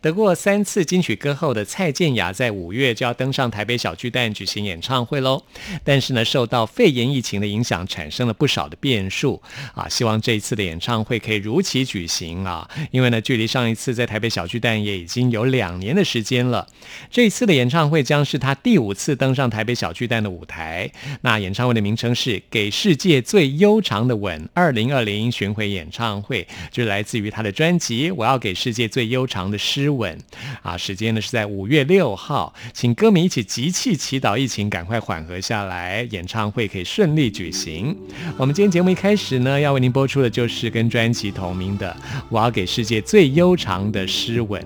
得过三次金曲歌后的蔡健雅，在五月就要登上台北小巨蛋举行演唱会喽。但是呢，受到肺炎疫情的影响，产生了不少的变数啊。希望这一次的演唱会可以如期举行啊，因为呢，距离上一次在台北小巨蛋也已经有两年的时间了。这一次的演唱会将是他第五次登上台北小巨蛋的舞台。那演唱会的名称是《给世界最悠长的吻》二零二零巡回演唱会，就来自于他的专辑《我要给世界最悠长的诗吻》啊。时间呢是在五月六号，请歌迷一起集气祈祷疫情赶快缓和下来，演唱会可以顺利举行。我们今天节目一开始呢，要为您播出的就是跟专辑同名的《我要给世界最悠长的诗吻》。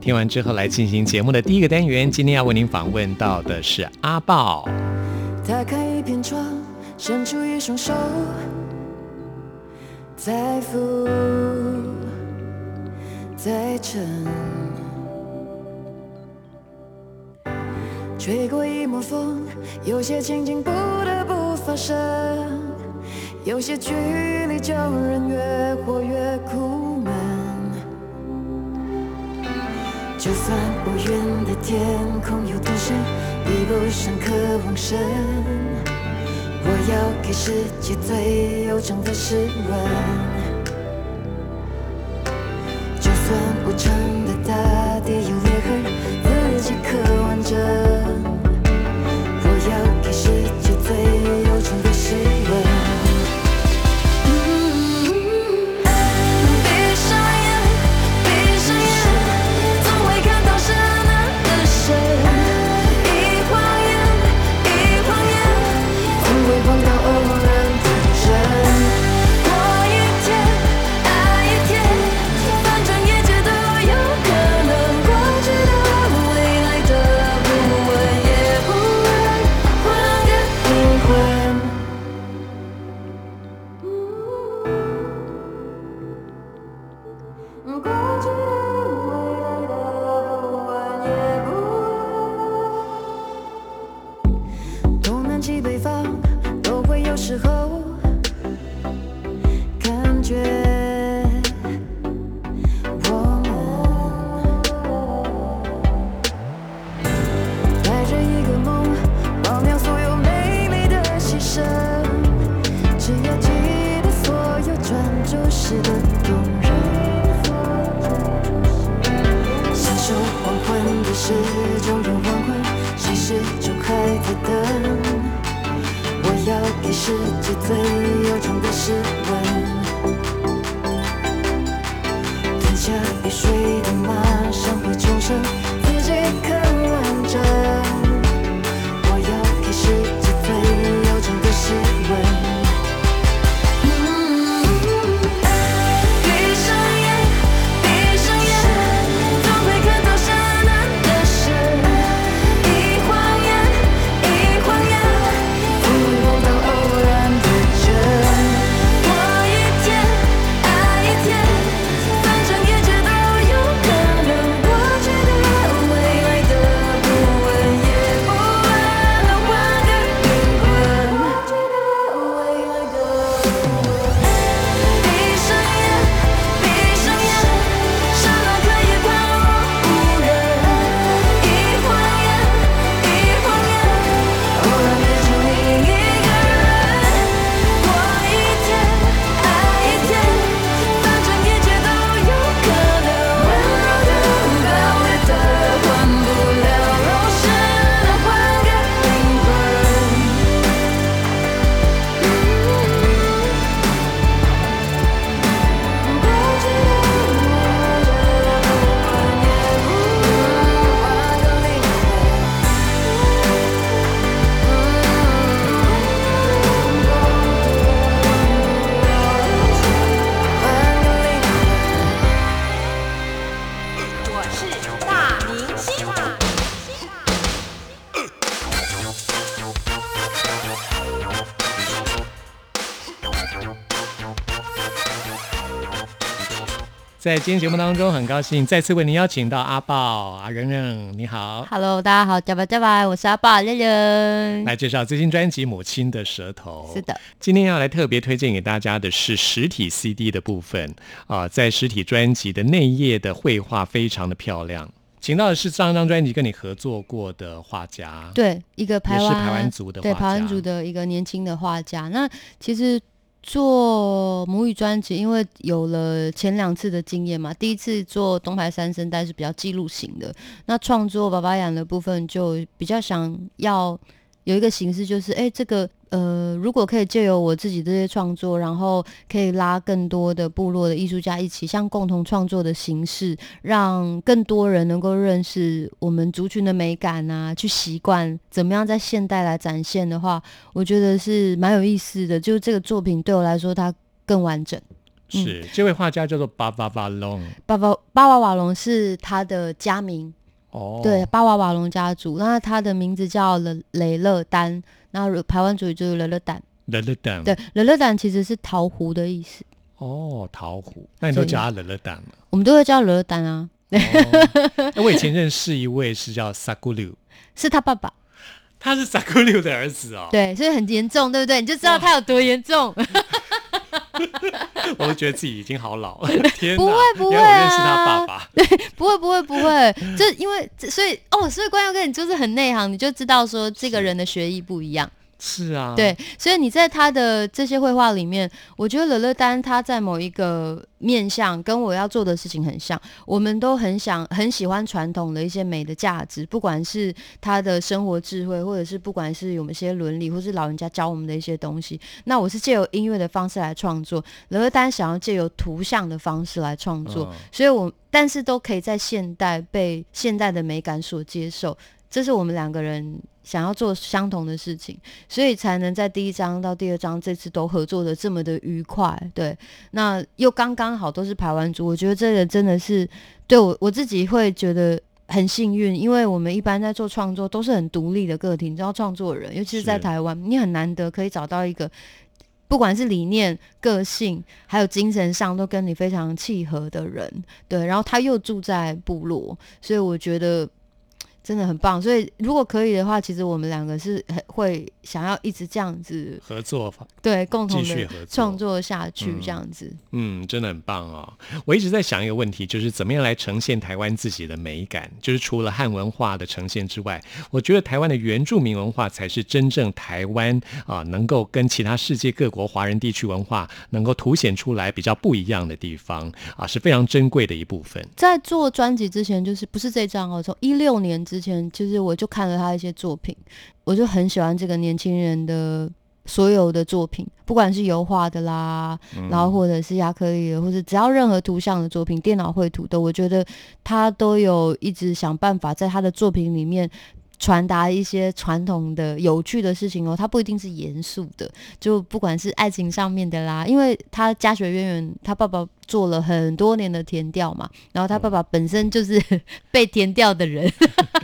听完之后，来进行节目的第一个单元。今天要为您访问到的是阿豹。打开一片窗，伸出一双手，在浮在沉，吹过一抹风，有些情景不得不发生，有些距离叫人越活越苦闷。就算无云的天空有多深，比不上渴望深。我要给世界最悠长的诗吻。长的大地有裂痕，自己刻完整。在今天节目当中，很高兴再次为您邀请到阿豹、阿仁仁，你好，Hello，大家好，加吧加吧，我是阿豹仁仁。来介绍最新专辑《母亲的舌头》。是的，今天要来特别推荐给大家的是实体 CD 的部分啊、在实体专辑的内页的绘画非常的漂亮。请到的是上张专辑跟你合作过的画家，对，一个台湾也是台湾族的对台湾族的一个年轻的画家。那其实做母语专辑，因为有了前两次的经验嘛，第一次做东牌三声带是比较记录型的，那创作爸爸养的部分就比较想要有一个形式，就是哎，这个呃，如果可以借由我自己这些创作，然后可以拉更多的部落的艺术家一起，像共同创作的形式，让更多人能够认识我们族群的美感啊，去习惯怎么样在现代来展现的话，我觉得是蛮有意思的。就这个作品对我来说，它更完整。是这位画家叫做巴巴巴龙巴巴巴瓦瓦隆是他的家名，哦，对，巴瓦瓦隆家族。那他的名字叫雷雷勒丹，那台湾族语就是乐乐蛋。乐乐蛋，对，乐乐蛋其实是桃湖的意思，哦，桃湖，那你都对叫他乐乐蛋了。我们都会叫乐乐蛋啊，哦 哎我以前认识一位是叫萨古柳，是他爸爸。他是萨古柳的儿子哦。对，所以很严重，对不对？你就知道他有多严重。我都觉得自己已经好老了，天哪！不会不会原来我认识他啊爸爸。不会不会不会，就因为所以哦，所以关耀哥你就是很内行，你就知道说这个人的学艺不一样。是啊，对，所以你在他的这些绘画里面，我觉得乐乐丹他在某一个面向跟我要做的事情很像，我们都很想很喜欢传统的一些美的价值，不管是他的生活智慧，或者是不管是有一些伦理，或是老人家教我们的一些东西。那我是借由音乐的方式来创作，乐乐丹想要借由图像的方式来创作，嗯。所以我但是都可以在现代被现代的美感所接受，这是我们两个人想要做相同的事情，所以才能在第一章到第二章这次都合作的这么的愉快。对，那又刚刚好都是排湾族，我觉得这个真的是对我我自己会觉得。很幸运，因为我们一般在做创作都是很独立的个体，你知道，创作人，尤其是在台湾，你很难得可以找到一个不管是理念、个性，还有精神上都跟你非常契合的人，对，然后他又住在部落，所以我觉得真的很棒。所以如果可以的话，其实我们两个是很会想要一直这样子，合作法，对，共同的继续合作创作下去嗯，这样子。嗯，真的很棒哦。我一直在想一个问题，就是怎么样来呈现台湾自己的美感。就是除了汉文化的呈现之外，我觉得台湾的原住民文化才是真正台湾啊、能够跟其他世界各国华人地区文化能够凸显出来比较不一样的地方啊，是非常珍贵的一部分。在做专辑之前，就是不是这张哦，从一六年之前，就是我就看了他一些作品，我就很喜欢这个年轻人的所有的作品，不管是油画的啦，然后或者是亚克力的，或者只要任何图像的作品、电脑绘图的，我觉得他都有一直想办法在他的作品里面。传达一些传统的有趣的事情哦，它不一定是严肃的，就不管是爱情上面的啦，因为他家学渊源，他爸爸做了很多年的填调嘛，然后他爸爸本身就是 被填调的人，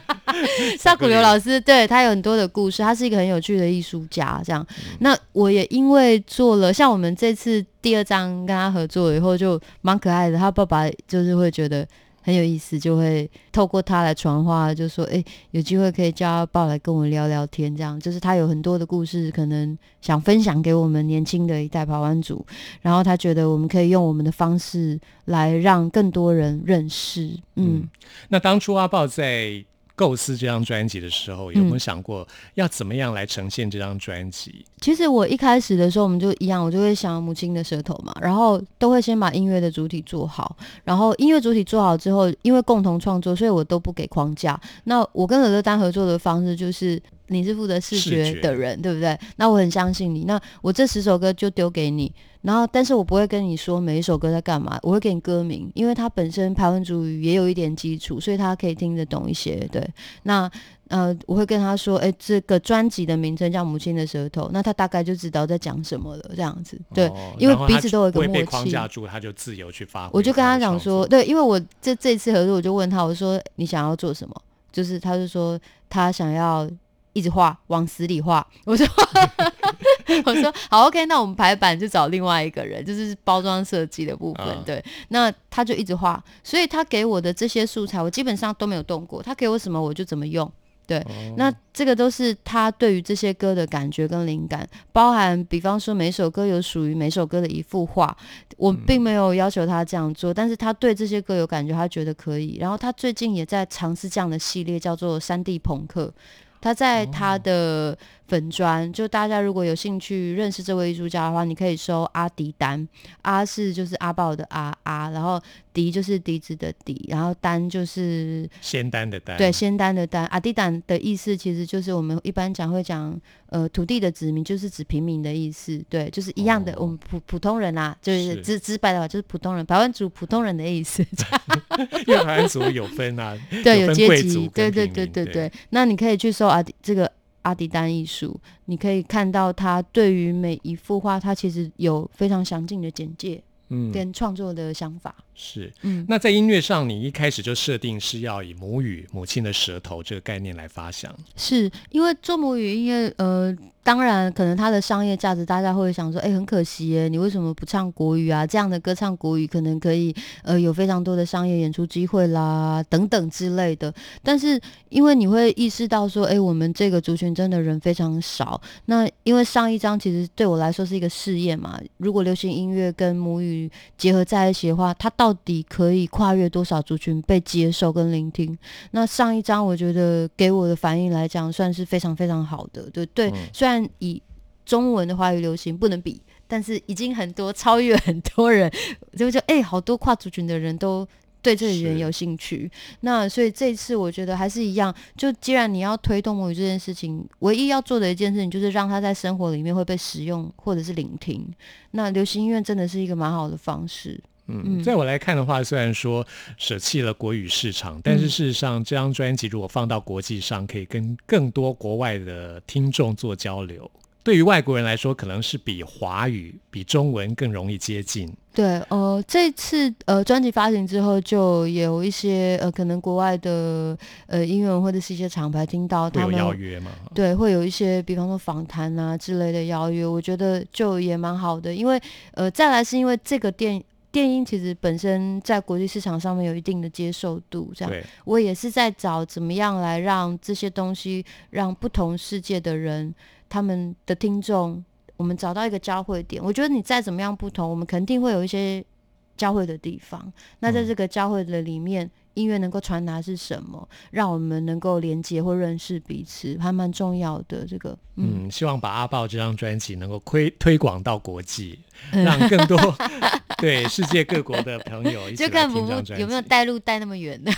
萨古流老师对他有很多的故事，他是一个很有趣的艺术家。这样，那我也因为做了像我们这次第二章跟他合作以后，就蛮可爱的。他爸爸就是会觉得很有意思，就会透过他来传话，就说：“哎、有机会可以叫阿豹来跟我聊聊天。”这样，就是他有很多的故事，可能想分享给我们年轻的一代跑湾族。然后他觉得我们可以用我们的方式来让更多人认识。嗯那当初阿豹在构思这张专辑的时候，有没有嗯想过要怎么样来呈现这张专辑？其实我一开始的时候，我们就一样，我就会想母亲的舌头嘛，然后都会先把音乐的主体做好，然后音乐主体做好之后，因为共同创作，所以我都不给框架。那我跟乐乐丹合作的方式就是。你是负责视视觉觉的人，对不对？那我很相信你。那我这十首歌就丢给你，然后但是我不会跟你说每一首歌在干嘛，我会给你歌名，因为它本身排湾族语也有一点基础，所以他可以听得懂一些。对，那呃，我会跟他说，哎，这个专辑的名称叫《母亲的舌头》，那他大概就知道在讲什么了，这样子。对，哦因为彼此都有一个默契框架住，他就自由去发挥。我就跟他讲说，对，因为我这这次合作，我就问他，我说你想要做什么？就是他就说他想要一直画，往死里画。我说 我说好，OK，那我们排版就找另外一个人，就是包装设计的部分。嗯对，那他就一直画，所以他给我的这些素材，我基本上都没有动过。他给我什么我就怎么用。对，那这个都是他对于这些歌的感觉跟灵感，包含比方说每首歌有属于每首歌的一幅画，我并没有要求他这样做，但是他对这些歌有感觉，他觉得可以。然后他最近也在尝试这样的系列，叫做三 D 朋克。他在他的粉砖，就大家如果有兴趣认识这位艺术家的话，你可以搜阿迪丹，阿是就是阿豹的阿阿，然后迪就是笛子的笛，然后丹就是仙丹的丹，对，仙丹的丹，阿迪丹的意思其实就是我们一般讲会讲，呃，土地的子民就是指平民的意思，对，就是一样的，哦我们普普通人啦，就是是直直白的话就是普通人，百万族普通人的意思，因为台湾族有分啊，对，有阶级，对对对对对对。那你可以去搜阿迪这个阿迪丹艺术，你可以看到他对于每一幅画，他其实有非常详尽的简介嗯，跟创作的想法，是。嗯。那在音乐上，你一开始就设定是要以母语、母亲的舌头这个概念来发想，是因为做母语音乐，呃，当然可能它的商业价值，大家会想说，哎、很可惜耶，你为什么不唱国语啊？这样的歌唱国语可能可以，呃，有非常多的商业演出机会啦，等等之类的。但是因为你会意识到说，哎、我们这个族群真的人非常少。那因为上一章其实对我来说是一个试验嘛，如果流行音乐跟母语结合在一起的话，它到底可以跨越多少族群被接受跟聆听？那上一章我觉得给我的反应来讲，算是非常非常好的。对对，嗯虽然但以中文的华语流行不能比，但是已经很多超越很多人，就就哎、好多跨族群的人都。对这语言有兴趣，那所以这次我觉得还是一样。就既然你要推动母语这件事情，唯一要做的一件事情就是让它在生活里面会被使用或者是聆听。那流行音乐真的是一个蛮好的方式。嗯，嗯在我来看的话，虽然说舍弃了国语市场，但是嗯事实上，这张专辑如果放到国际上，可以跟更多国外的听众做交流。对于外国人来说，可能是比华语、比中文更容易接近。对，呃，这次呃专辑发行之后，就有一些呃可能国外的呃音乐人或者是一些厂牌听到会有他们邀约嘛？对，会有一些比方说访谈啊之类的邀约，我觉得就也蛮好的，因为呃再来是因为这个电电音其实本身在国际市场上面有一定的接受度，这样，我也是在找怎么样来让这些东西让不同世界的人他们的听众，我们找到一个交汇点。我觉得你再怎么样不同，我们肯定会有一些交汇的地方。那在嗯这个交汇的里面，音乐能够传达是什么，让我们能够连接或认识彼此，还蛮重要的。这个，嗯，嗯，希望把阿豹这张专辑能够推推广到国际，嗯让更多 对世界各国的朋友一起就看母听这张专辑。有没有带路带那么远的。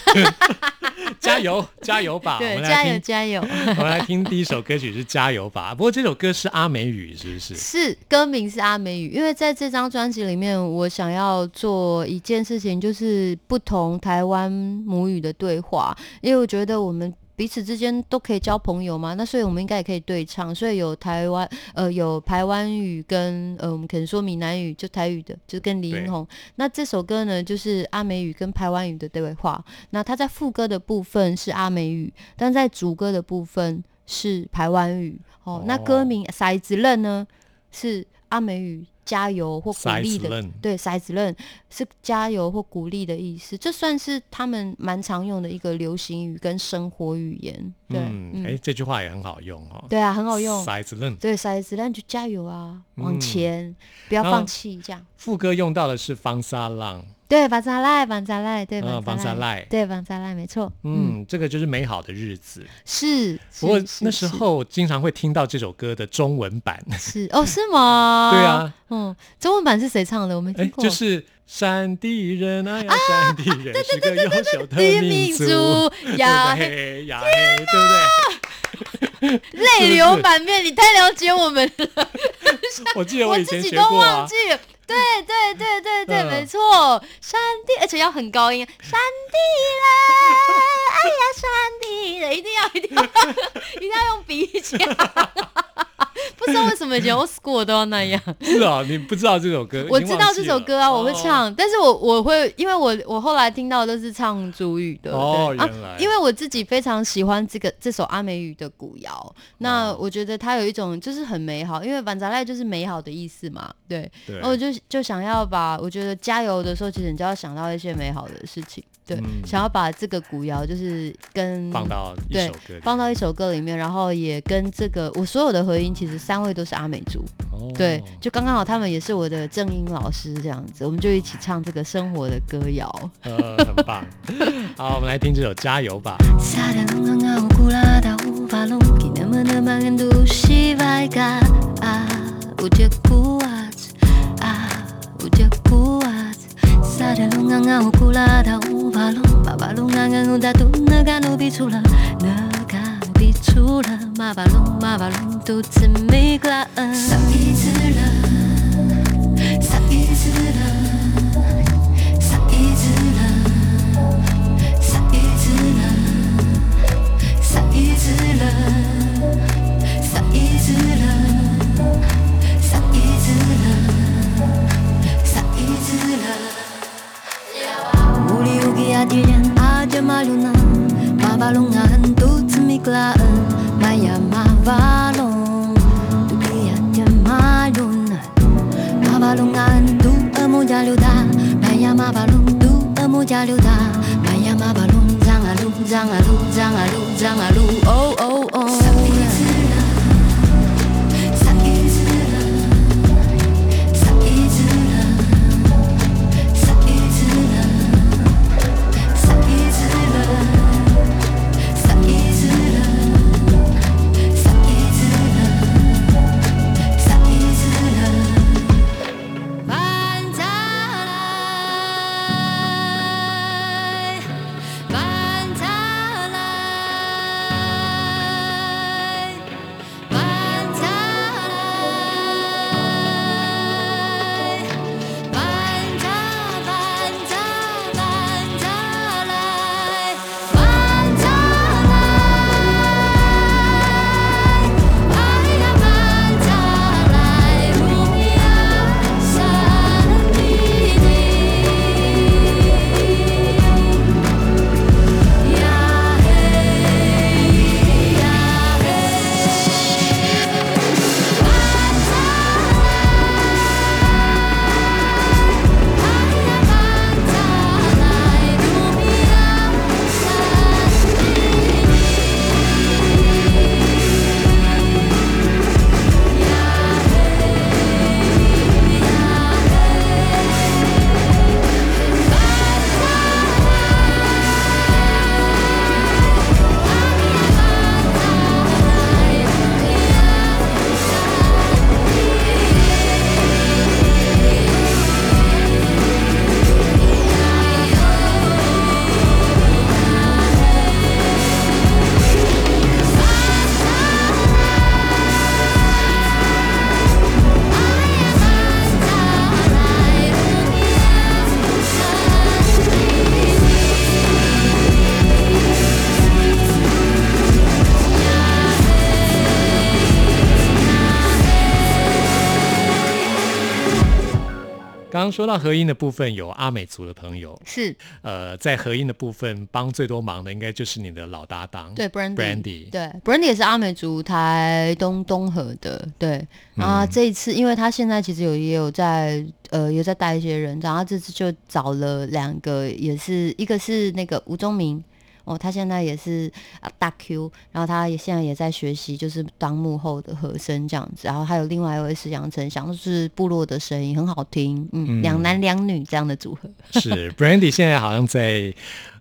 加油，加油吧！我对，们加油，加油！我们来听第一首歌曲是《加油吧》，不过这首歌是阿美语，是不是？是歌名是阿美语，因为在这张专辑里面，我想要做一件事情，就是不同台湾母语的对话，因为我觉得我们。彼此之间都可以交朋友嘛，那所以我们应该也可以对唱，所以有台湾呃有台湾语跟呃我们可能说闽南语就台语的，就跟李对英红。那这首歌呢就是阿美语跟台湾语的对话，那它在副歌的部分是阿美语，但在主歌的部分是台湾语。哦，那歌哦名《骰子刃》呢是阿美语加油或鼓励的，对，骰子论是加油或鼓励的意思，这算是他们蛮常用的一个流行语跟生活语言。对，哎、这句话也很好用哦。对啊，很好用。骰子论，对，骰子论就加油啊，往嗯前，不要放弃，这样。副歌用到的是方沙浪，对，绑扎赖，绑扎赖，对，嗯，绑扎赖，对，绑扎赖，没错。嗯，嗯，这个就是美好的日子。是。不过那时是候经常会听到这首歌的中文版，是哦，是吗？对啊，嗯，中文版是谁唱的？我没哎听，过。就是山地人啊呀，山地人是个优秀的民族，呀？嘿呀嘿，对不对？泪流满面，你太了解我们了，我记得我以前自己都学过啊忘，记了。对对对对对，嗯。没错，山地，而且要很高音，山地人，哎呀，山地人，一定要一定要 一定要用鼻腔，不 不知道为什么以前 old school 都要那样。是啊，你不知道这首歌？我知道这首歌啊，我会哦。唱，但是我我会，因为我我后来听到都是唱主语的，哦原来因为我自己非常喜欢这个这首阿美语的古谣，那哦我觉得它有一种就是很美好，因为板杂赖就是美好的意思嘛，对，对然后我就就想要把，我觉得加油的时候，其实你就要想到一些美好的事情，对，嗯。想要把这个古谣就是跟放到一对首歌里，放到一首歌里面，然后也跟这个我所有的合音，其实三位都是阿美族，哦。对，就刚刚好他们也是我的正音老师这样子，我们就一起唱这个生活的歌谣。呃，很棒。好，我们来听这首《加油吧》。sare lunga nga ukula da ubalo baba lunga nga nda tu na ga no bi chula na ga no bi chula ma ba lung ma ba lung tu tsi mi kla an sa mi tsi la sa mi tsi la sa mi tsi la sa mi tsi la sa mi tsi la sa mi tsi la Adilyan adyamaluna Mabalungan tutmiklaan Maya mavalong Tukiat yamaluna Mabalungan tu amujaluda Maya mabalung tu amujaluda Maya mabalung zangalu zangalu zangalu zangalu Oh oh oh 刚刚说到合音的部分，有阿美族的朋友，是呃，在合音的部分帮最多忙的，应该就是你的老搭档，对 Brandy，, 对 Brandy 也是阿美族台东东河的，对。然后他这一次，因为他现在其实有也有在呃有在带一些人，然后这次就找了两个，也是一个是那个吴宗明。哦，他现在也是啊大 Q，然后他也现在也在学习，就是当幕后的和声这样子。然后还有另外一位是杨丞祥，就是部落的声音很好听，嗯，嗯两男两女这样的组合。是 Brandy 现在好像在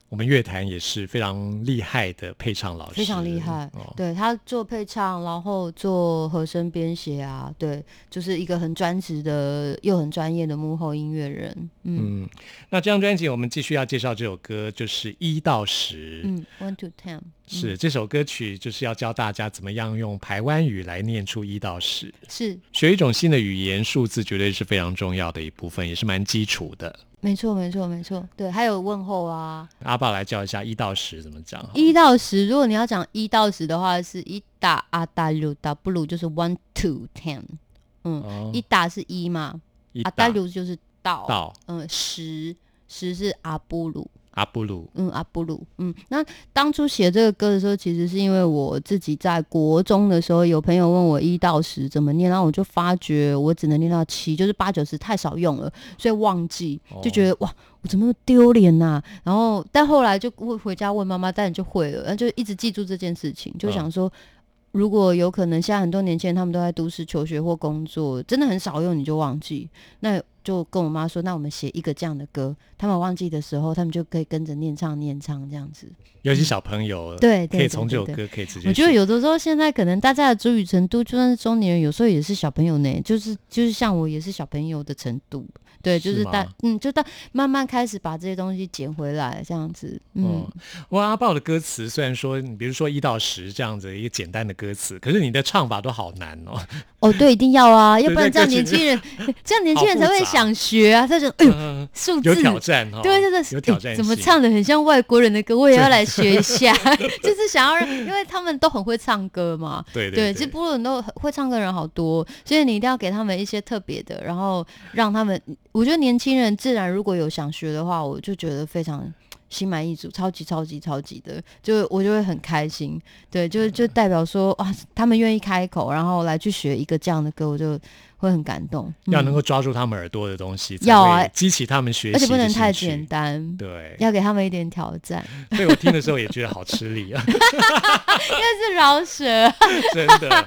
我们乐坛也是非常厉害的配唱老师，非常厉害，哦、对他做配唱，然后做和声编写啊，对，就是一个很专职的又很专业的幕后音乐人。嗯。嗯，那这张专辑我们继续要介绍这首歌，就是一到十。嗯，one to ten，是这首歌曲就是要教大家怎么样用台湾语来念出一到十，是。学一种新的语言，数字绝对是非常重要的一部分，也是蛮基础的。没错，没错，没错。对，还有问候啊，阿爸来教一下一到十怎么讲？一到十，如果你要讲一到十的话，是一打阿达鲁达布鲁就是 one two ten，嗯，哦一打是一嘛，一阿达大鲁就是到，到嗯，十十是阿布鲁，阿布鲁，嗯，阿布鲁，嗯，那当初写这个歌的时候，其实是因为我自己在国中的时候，有朋友问我一到十怎么念，然后我就发觉我只能念到七，就是八九十太少用了，所以忘记，就觉得、哇，我怎么那么丢脸呐？然后，但后来就会回家问妈妈，但你就会了，然后就一直记住这件事情，就想说。如果有可能，现在很多年轻人他们都在都市求学或工作，真的很少用，你就忘记。那就跟我妈说，那我们写一个这样的歌，他们忘记的时候，他们就可以跟着念唱念唱这样子。尤其小朋友，对对可以从这首歌可以直接。我觉得有的时候现在可能大家的主语程度，就算是中年人，有时候也是小朋友呢，就是就是像我也是小朋友的程度。对，就是是大嗯，就到慢慢开始把这些东西捡回来，这样子。嗯，嗯，哇，阿豹的歌词虽然说，你比如说一到十这样子一个简单的歌词，可是你的唱法都好难哦。哦，对，一定要啊，要不然这样年轻人，这样年轻人才会想学啊。他就哎呦，嗯，数字有挑战哈、哦，对对对，有挑战怎么唱的很像外国人的歌，我也要来学一下 就是想要让，因为他们都很会唱歌嘛。对对对，其实部落人都很会唱歌的人好多，所以你一定要给他们一些特别的，然后让他们，我觉得年轻人自然如果有想学的话，我就觉得非常 心满意足，超级超级超级的，就我就会很开心。对，就就代表说哇，他们愿意开口，然后来去学一个这样的歌，我就会很感动。嗯要能够抓住他们耳朵的东西，才要啊激起他们学习，而且不能太简。单，对，要给他们一点挑战。所以我听的时候也觉得好吃力啊，这是饶舌，真的。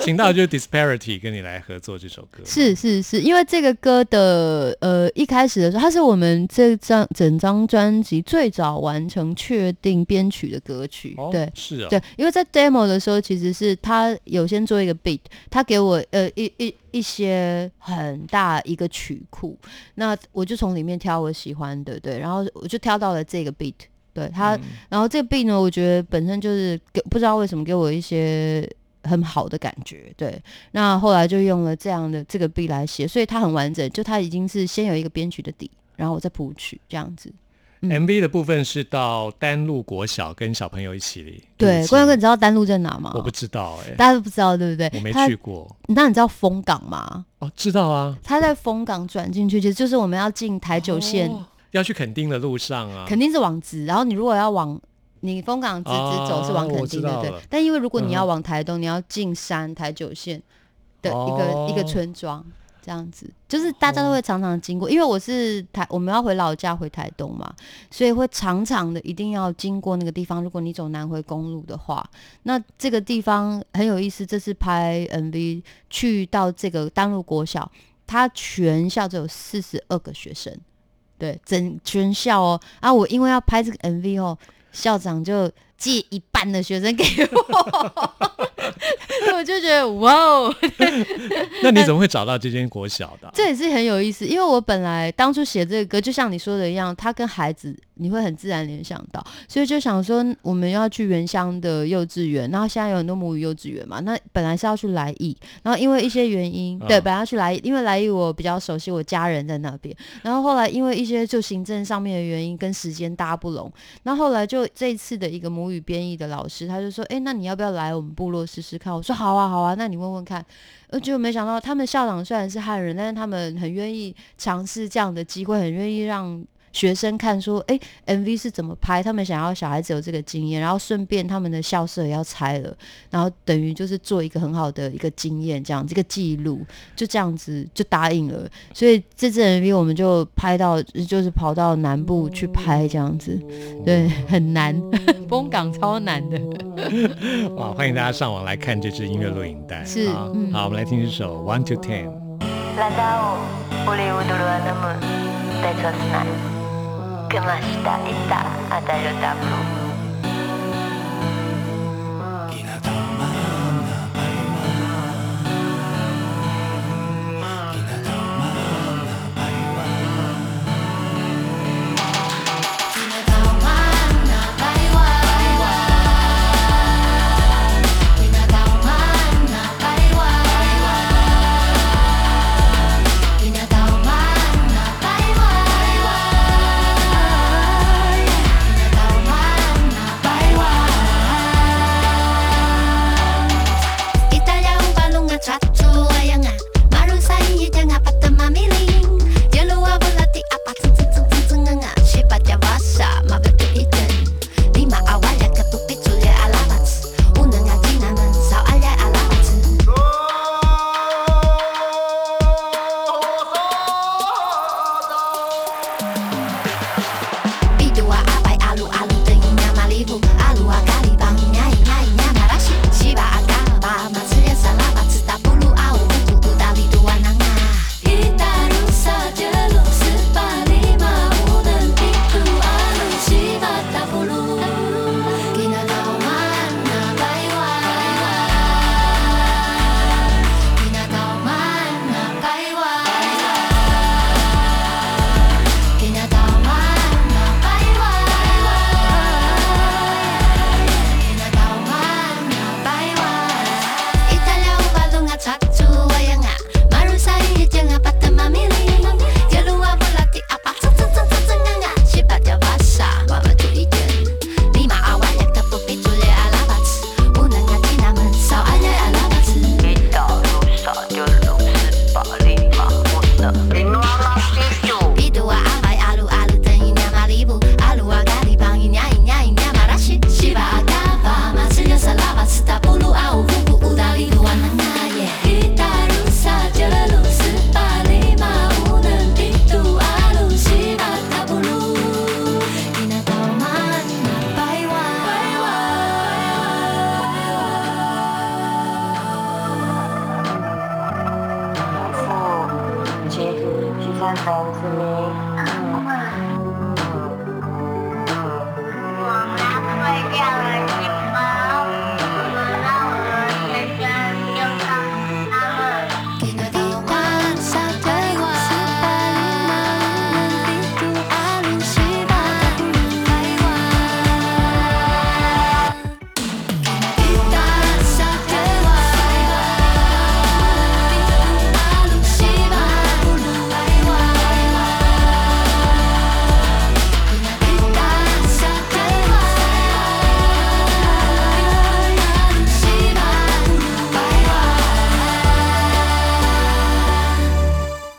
请到就是 Disparity 跟你来合作这首歌，是是是，因为这个歌的呃一开始的时候，它是我们这张整张专辑最早完成确定编曲的歌曲，哦，对。是啊，对，因为在 demo 的时候，其实是他有先做一个 beat，他给我呃一一一些很大一个曲库，那我就从里面挑我喜欢的，对，然后我就挑到了这个 beat，对他，嗯然后这个 beat 呢，我觉得本身就是给不知道为什么给我一些很好的感觉，对。那后来就用了这样的这个 beat 来写，所以它很完整，就它已经是先有一个编曲的底，然后我再谱曲这样子。嗯 MV 的部分是到丹路国小跟小朋友一起对，录关哥，制你知道丹路在哪吗？我不知道哎、大家都不知道，对不对？我没去过那你知道丰港吗？哦，知道啊，他在丰港转进去，其实就是我们要进台九线，哦要去垦丁的路上啊，肯定是往直。然后你如果要往你丰港直直走是往哦垦丁的，对。但因为如果你要嗯往台东，你要进山台九线的一个、哦一个村庄。这样子，就是大家都会常常经过，因为我是台，我们要回老家回台东嘛，所以会常常的一定要经过那个地方。如果你走南回公路的话，那这个地方很有意思。这次拍 MV 去到这个丹路国小，它全校只有四十二个学生，对，整全校哦。啊，我因为要拍这个 MV 哦，校长就借一半的学生给我，我就觉得哇哦，那你怎么会找到这间国小的啊、这也是很有意思，因为我本来当初写这个歌，就像你说的一样，它跟孩子你会很自然联想到，所以就想说我们要去原乡的幼稚园，然后现在有很多母语幼稚园嘛，那本来是要去来义，然后因为一些原因，对，嗯本来要去来义，因为来义我比较熟悉，我家人在那边，然后后来因为一些就行政上面的原因跟时间搭不拢，然后后来就这一次的一个母语编译的老师，他就说，哎，那你要不要来我们部落试试看？我说好啊，好啊，那你问问看。呃，就没想到他们校长虽然是汉人，但是他们很愿意尝试这样的机会，很愿意让学生看说，哎，MV 是怎么拍，他们想要小孩子有这个经验，然后顺便他们的校舍也要拆了，然后等于就是做一个很好的一个经验，这样这个记录，就这样子就答应了。所以这支 MV 我们就拍到，就是跑到南部去拍这样子，对，很难，风港超难的。哇，欢迎大家上网来看这支音乐录影带。是好，我们来听这首 One to Ten。Gemacht, da ist da, Adel und Abu.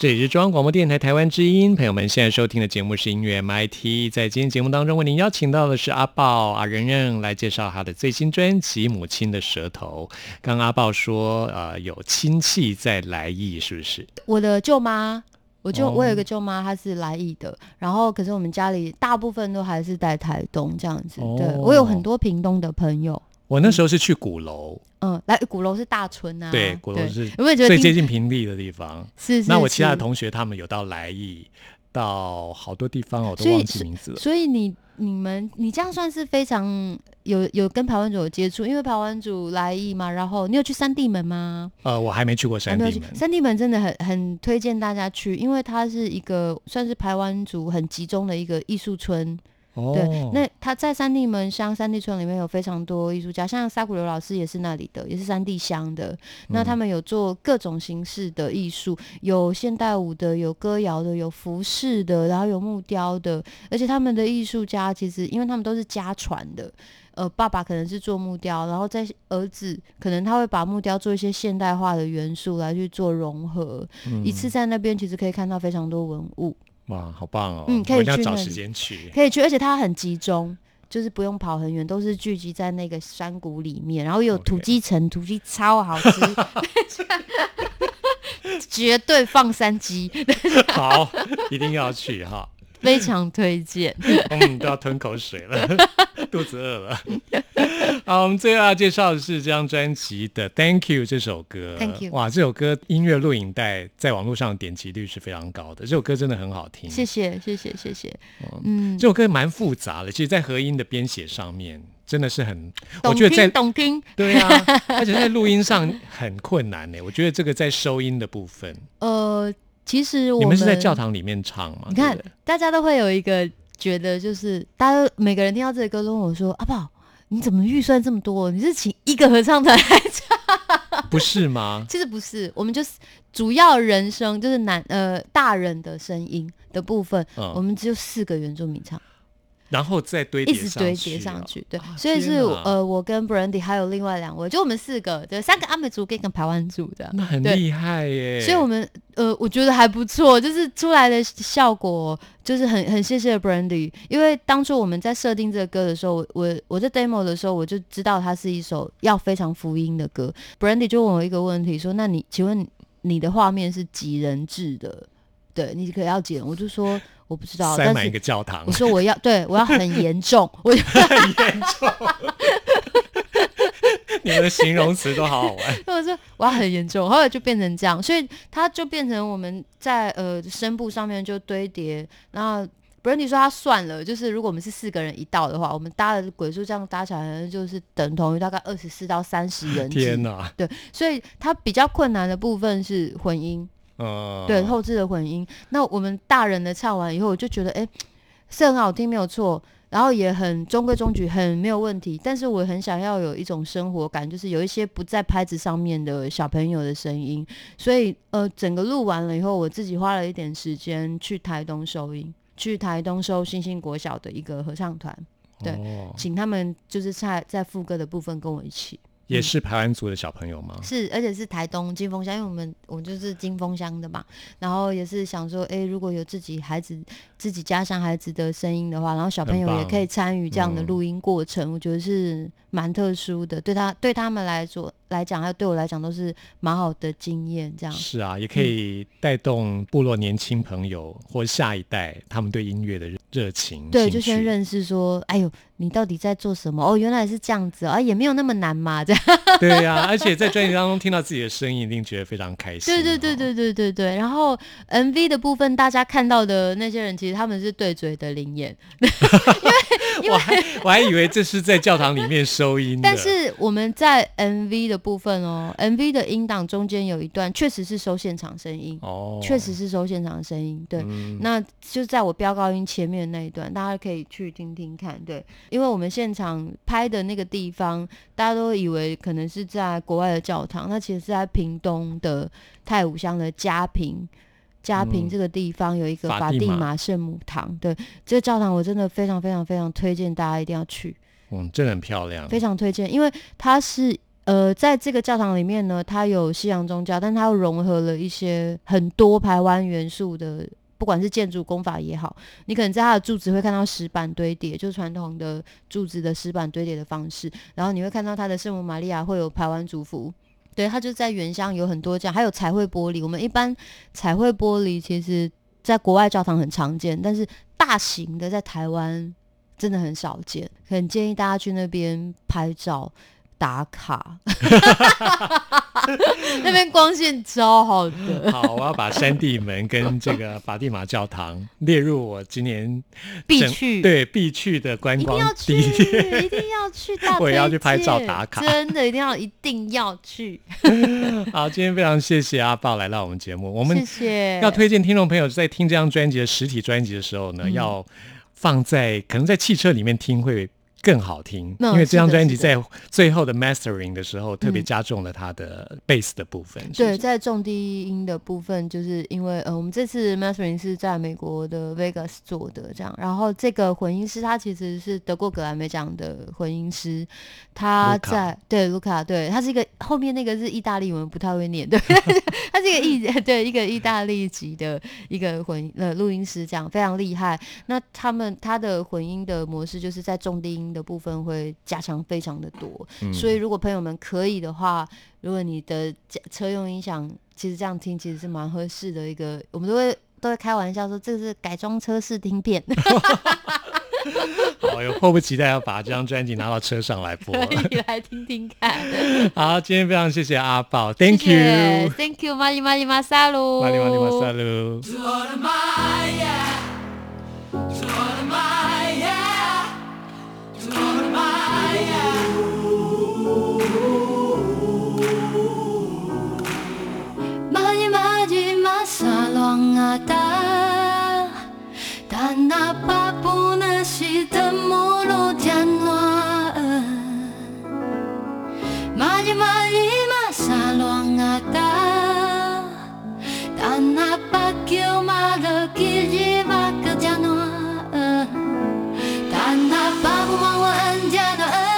这里是中央广播电台台湾之音，朋友们现在收听的节目是音乐 MIT。在今天节目当中，为您邀请到的是阿豹阿仁仁来介绍他的最新专辑《母亲的舌头》。刚刚阿豹说，呃，有亲戚在来意，是不是？我的舅妈，我舅、哦我有一个舅妈，她是来意的，然后可是我们家里大部分都还是在台东这样子。对哦我有很多屏东的朋友，我那时候是去鼓楼，嗯，来鼓楼是大村啊，对，鼓楼是有没有觉得最接近平地的地方。是是那我其他的同学他们有到来意，到好多地方，我都忘记名字了。所以你你们你这样算是非常有有跟排湾族有接触，因为排湾族来意嘛，然后你有去三地门吗？呃，我还没去过还没有去山地门。三地门真的很很推荐大家去，因为它是一个算是排湾族很集中的一个艺术村。哦，对，那他在三地门乡三地村里面有非常多艺术家，像沙古流老师也是那里的，也是三地乡的。那他们有做各种形式的艺术，有现代舞的，有歌谣的，有服饰的，然后有木雕的，而且他们的艺术家其实因为他们都是家传的。呃，爸爸可能是做木雕，然后在儿子可能他会把木雕做一些现代化的元素来去做融合，嗯一次在那边其实可以看到非常多文物。哇，好棒哦！嗯可以我一定要找时去。可以去，而且它很集中，就是不用跑很远，都是聚集在那个山谷里面，然后有土鸡城，土鸡超好吃，绝对放山鸡，好，一定要去哈。非常推荐。嗯，都要吞口水了，肚子饿了。好，我们最后要介绍的是这张专辑的《Thank You》这首歌。Thank you 哇，这首歌音乐录影带在网络上点击率是非常高的，这首歌真的很好听。谢谢，谢谢，谢谢。嗯，这首歌蛮复杂的，其实，在和音的编写上面真的是很，我懂觉得在听懂听。对啊，而且在录音上很困难呢。我觉得这个在收音的部分，呃，其实我你们是在教堂里面唱吗？你看大家都会有一个觉得，就是大家每个人听到这个歌都问我说：“阿宝，你怎么预算这么多？你是请一个合唱团来唱？” 不是吗？其实不是，我们就是主要人声，就是男呃大人的声音的部分，我嗯，们只有四个原住民唱，然后再堆一叠直堆叠上去。对，啊所以是呃我跟 Brandy 还有另外两位，就我们四个，对，三个阿美族跟一个排湾族的。对那很厉害耶。所以，我们呃，我觉得还不错，就是出来的效果，就是很很谢谢 Brandy，因为当初我们在设定这个歌的时候，我我我在 demo 的时候，我就知道它是一首要非常福音的歌。Brandy 就问我一个问题，说：“那你请问你的画面是几人制的？对，你可以要几人？”我就说我不知道，塞满一个教堂我，说我要对我要很严重，我就 很严重。你们的形容词都好好玩。我说我要很严重，后来就变成这样，所以它就变成我们在呃声部上面就堆叠，然后 Brandy 说他算了，就是如果我们是四个人一道的话，我们搭的鬼数这样搭起来，就是等同于大概二十四到三十人制天哪，所以它比较困难的部分是混音，嗯，对后置的混音。那我们大人的唱完以后，我就觉得哎、是很好听，没有错。然后也很中规中矩，很没有问题。但是我很想要有一种生活感，就是有一些不在拍子上面的小朋友的声音。所以呃，整个录完了以后，我自己花了一点时间去台东收音，去台东收星星国小的一个合唱团，对哦请他们就是在在副歌的部分跟我一起。也是排湾族的小朋友吗？是，而且是台东金峰乡，因为我们我们就是金峰乡的嘛，然后也是想说，哎，如果有自己孩子自己家乡孩子的声音的话，然后小朋友也可以参与这样的嗯。录音过程，我觉得是蛮特殊的，对他对他们来说来讲，还有对我来讲都是蛮好的经验，这样。是啊，也可以带动部落年轻朋友或下一代他们对音乐的热热情。对，就先认识说，哎呦，你到底在做什么？哦，原来是这样子哦啊，也没有那么难嘛，这样。对呀、而且在专辑当中听到自己的声音，一定觉得非常开心。对对对哦，对对对对。然后 MV 的部分，大家看到的那些人，其实他们是对嘴的灵眼，我还我还以为这是在教堂里面收音的，但是我们在 MV 的部分哦，MV 的音档中间有一段确实是收现场声音，哦，确实是收现场声音。对，嗯那就在我飙高音前面那一段，大家可以去听听看。对，因为我们现场拍的那个地方，大家都以为可能是在国外的教堂，那其实是在屏东的太武乡的嘉平。嘉平嗯这个地方有一个法蒂玛玛圣母堂，对这个教堂我真的非常非常非常推荐大家一定要去。嗯，真的很漂亮，非常推荐，因为它是呃，在这个教堂里面呢，它有西洋宗教，但它又融合了一些很多台湾元素的，不管是建筑工法也好，你可能在它的柱子会看到石板堆叠，就是传统的柱子的石板堆叠的方式，然后你会看到它的圣母玛利亚会有排湾族服。对，它就在原乡有很多这样，还有彩绘玻璃。我们一般彩绘玻璃其实在国外教堂很常见，但是大型的在台湾真的很少见，很建议大家去那边拍照打卡。那边光线超好的，好，我要把山地门跟这个法蒂玛教堂列入我今年必去对必去的观光一定要去，地点。一定要去 大我也要去拍照打卡真的一定要一定要去。好，今天非常谢谢阿豹来到我们节目，我们谢谢。要推荐听众朋友在听这张专辑的实体专辑的时候呢，嗯要放在可能在汽车里面听会更好听，嗯因为这张专辑在最后的 mastering 的时候特别嗯加重了它的 bass 的部分。对，在重低音的部分，就是因为呃，我们这次 mastering 是在美国的 Vegas 做的，这样。然后这个混音师他其实是得过格莱美奖的混音师，他在对卢卡，对他是一个后面那个是意大利文，不太会念，对，他是一个意 对一个意大利籍的一个混呃录音师，这样非常厉害。那他们他的混音的模式就是在重低音的部分会加强非常的多，嗯所以如果朋友们可以的话，如果你的家车用音响，其实这样听其实是蛮合适的一个，我们都会都会开玩笑说这个是改装车试听片，好，我迫不及待要把这张专辑拿到车上来播。可以来听听看。好，今天非常谢谢阿宝，Thank you，，Thank you，玛丽玛丽马萨鲁，马里马里马萨鲁。Dan apapun si temulu janwa Mali mali masa luangata Dan apa kiu mada kijia 不管我恩加大恩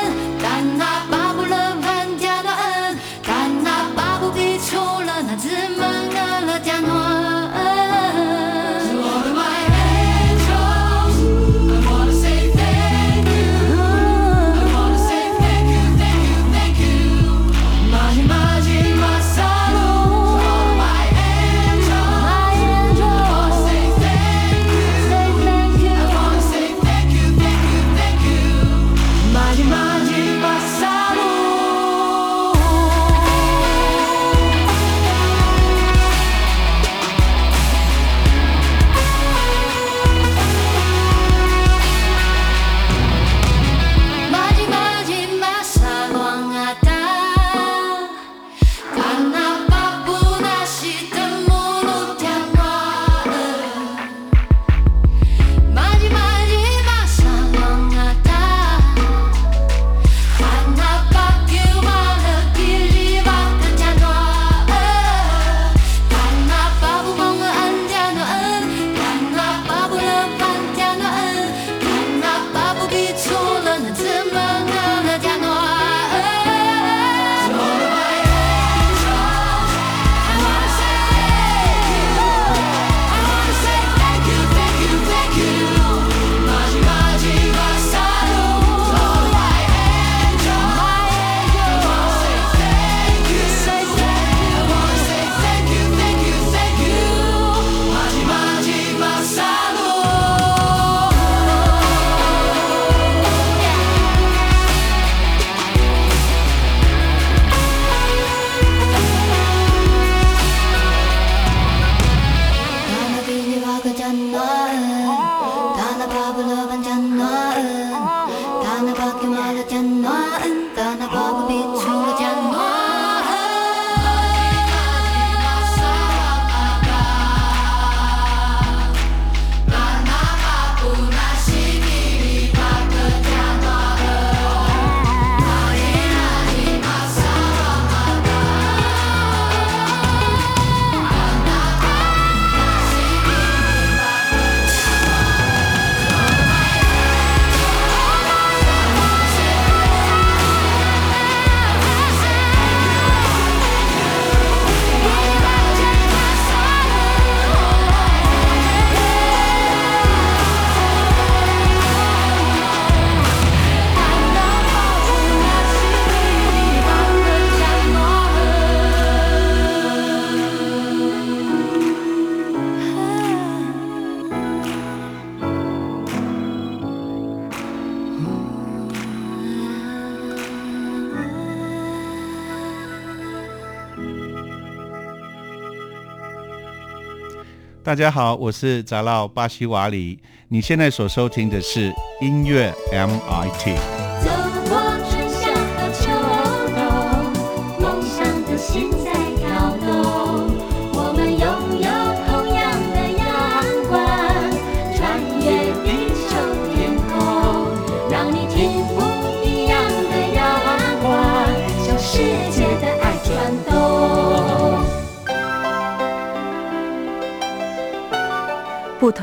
大家好，我是扎老巴西瓦里。你现在所收听的是音乐 MIT。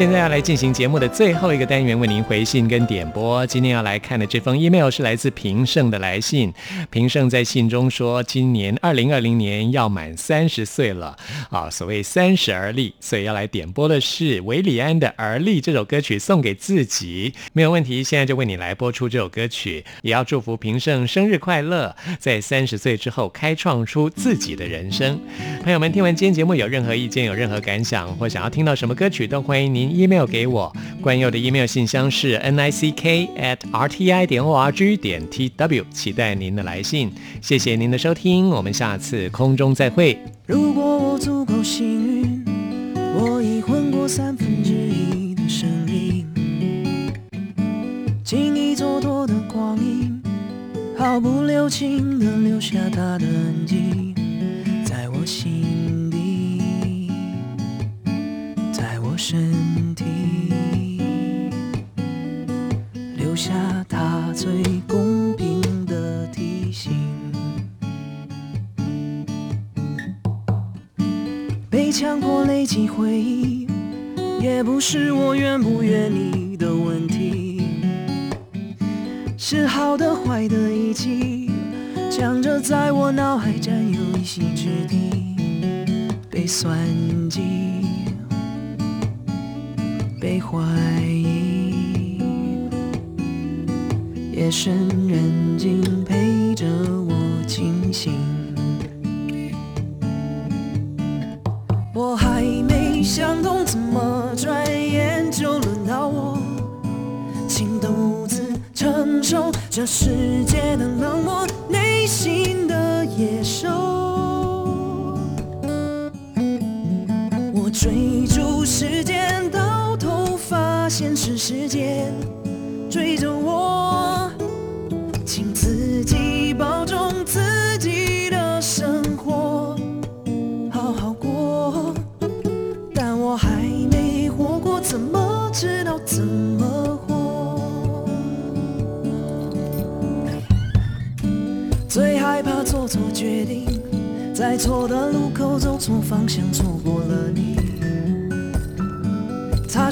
现在要来进行节目的最后一个单元，为您回信跟点播。今天要来看的这封 email 是来自平胜的来信。平胜在信中说，今年二零二零年要满三十岁了啊，所谓三十而立，所以要来点播的是韦礼安的《而立》这首歌曲，送给自己。没有问题，现在就为你来播出这首歌曲，也要祝福平胜生日快乐，在三十岁之后开创出自己的人生。朋友们，听完今天节目有任何意见、有任何感想，或想要听到什么歌曲，都欢迎您 email 给我。关佑的 email 信箱是 n i c k at r t i 点 o r g 点 t w，期待您的来信。谢谢您的收听，我们下次空中再会。如果我足够幸运，我已混过三分之一的生命，经历蹉跎的光阴，毫不留情的留下他的痕迹，在我心身体，留下它最公平的提醒。被强迫累积回忆，也不是我愿不愿意的问题，是好的坏的一起，强着在我脑海占有一席之地，被算计，被怀疑，夜深人静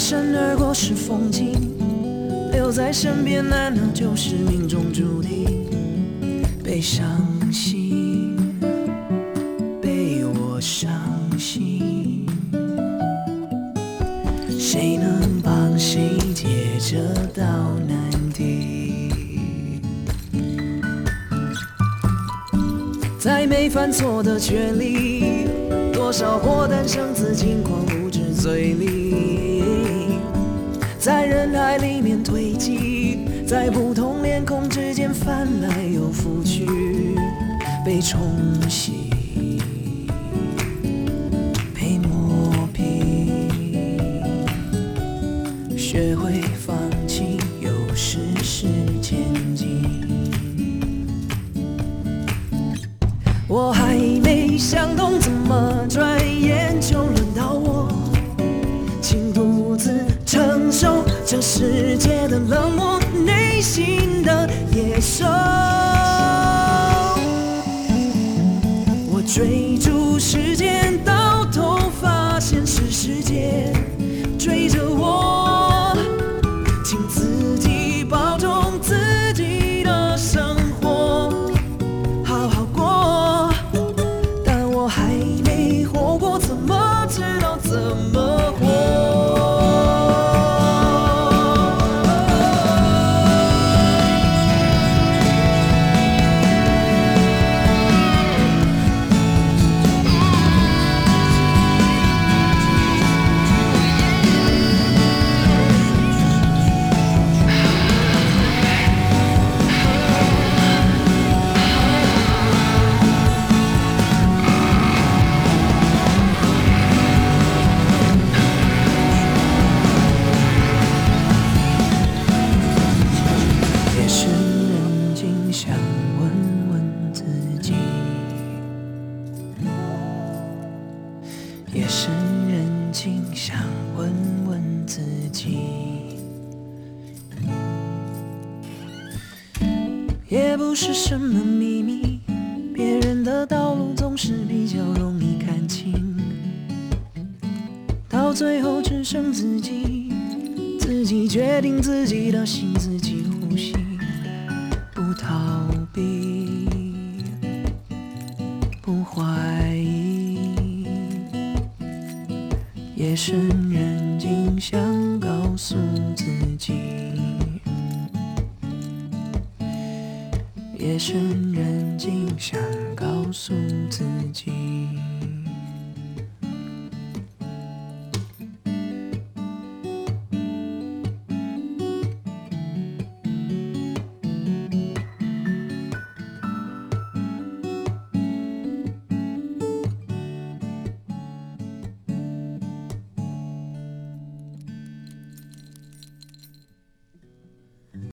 擦身而过是风景，留在身边难道就是命中注定？被伤心。被我伤心，谁能帮谁解这道难题？在没犯错的权利，多少祸诞生自轻狂无知嘴里，在人海里面堆积，在不同脸孔之间翻来又覆去，被冲洗。自己的心，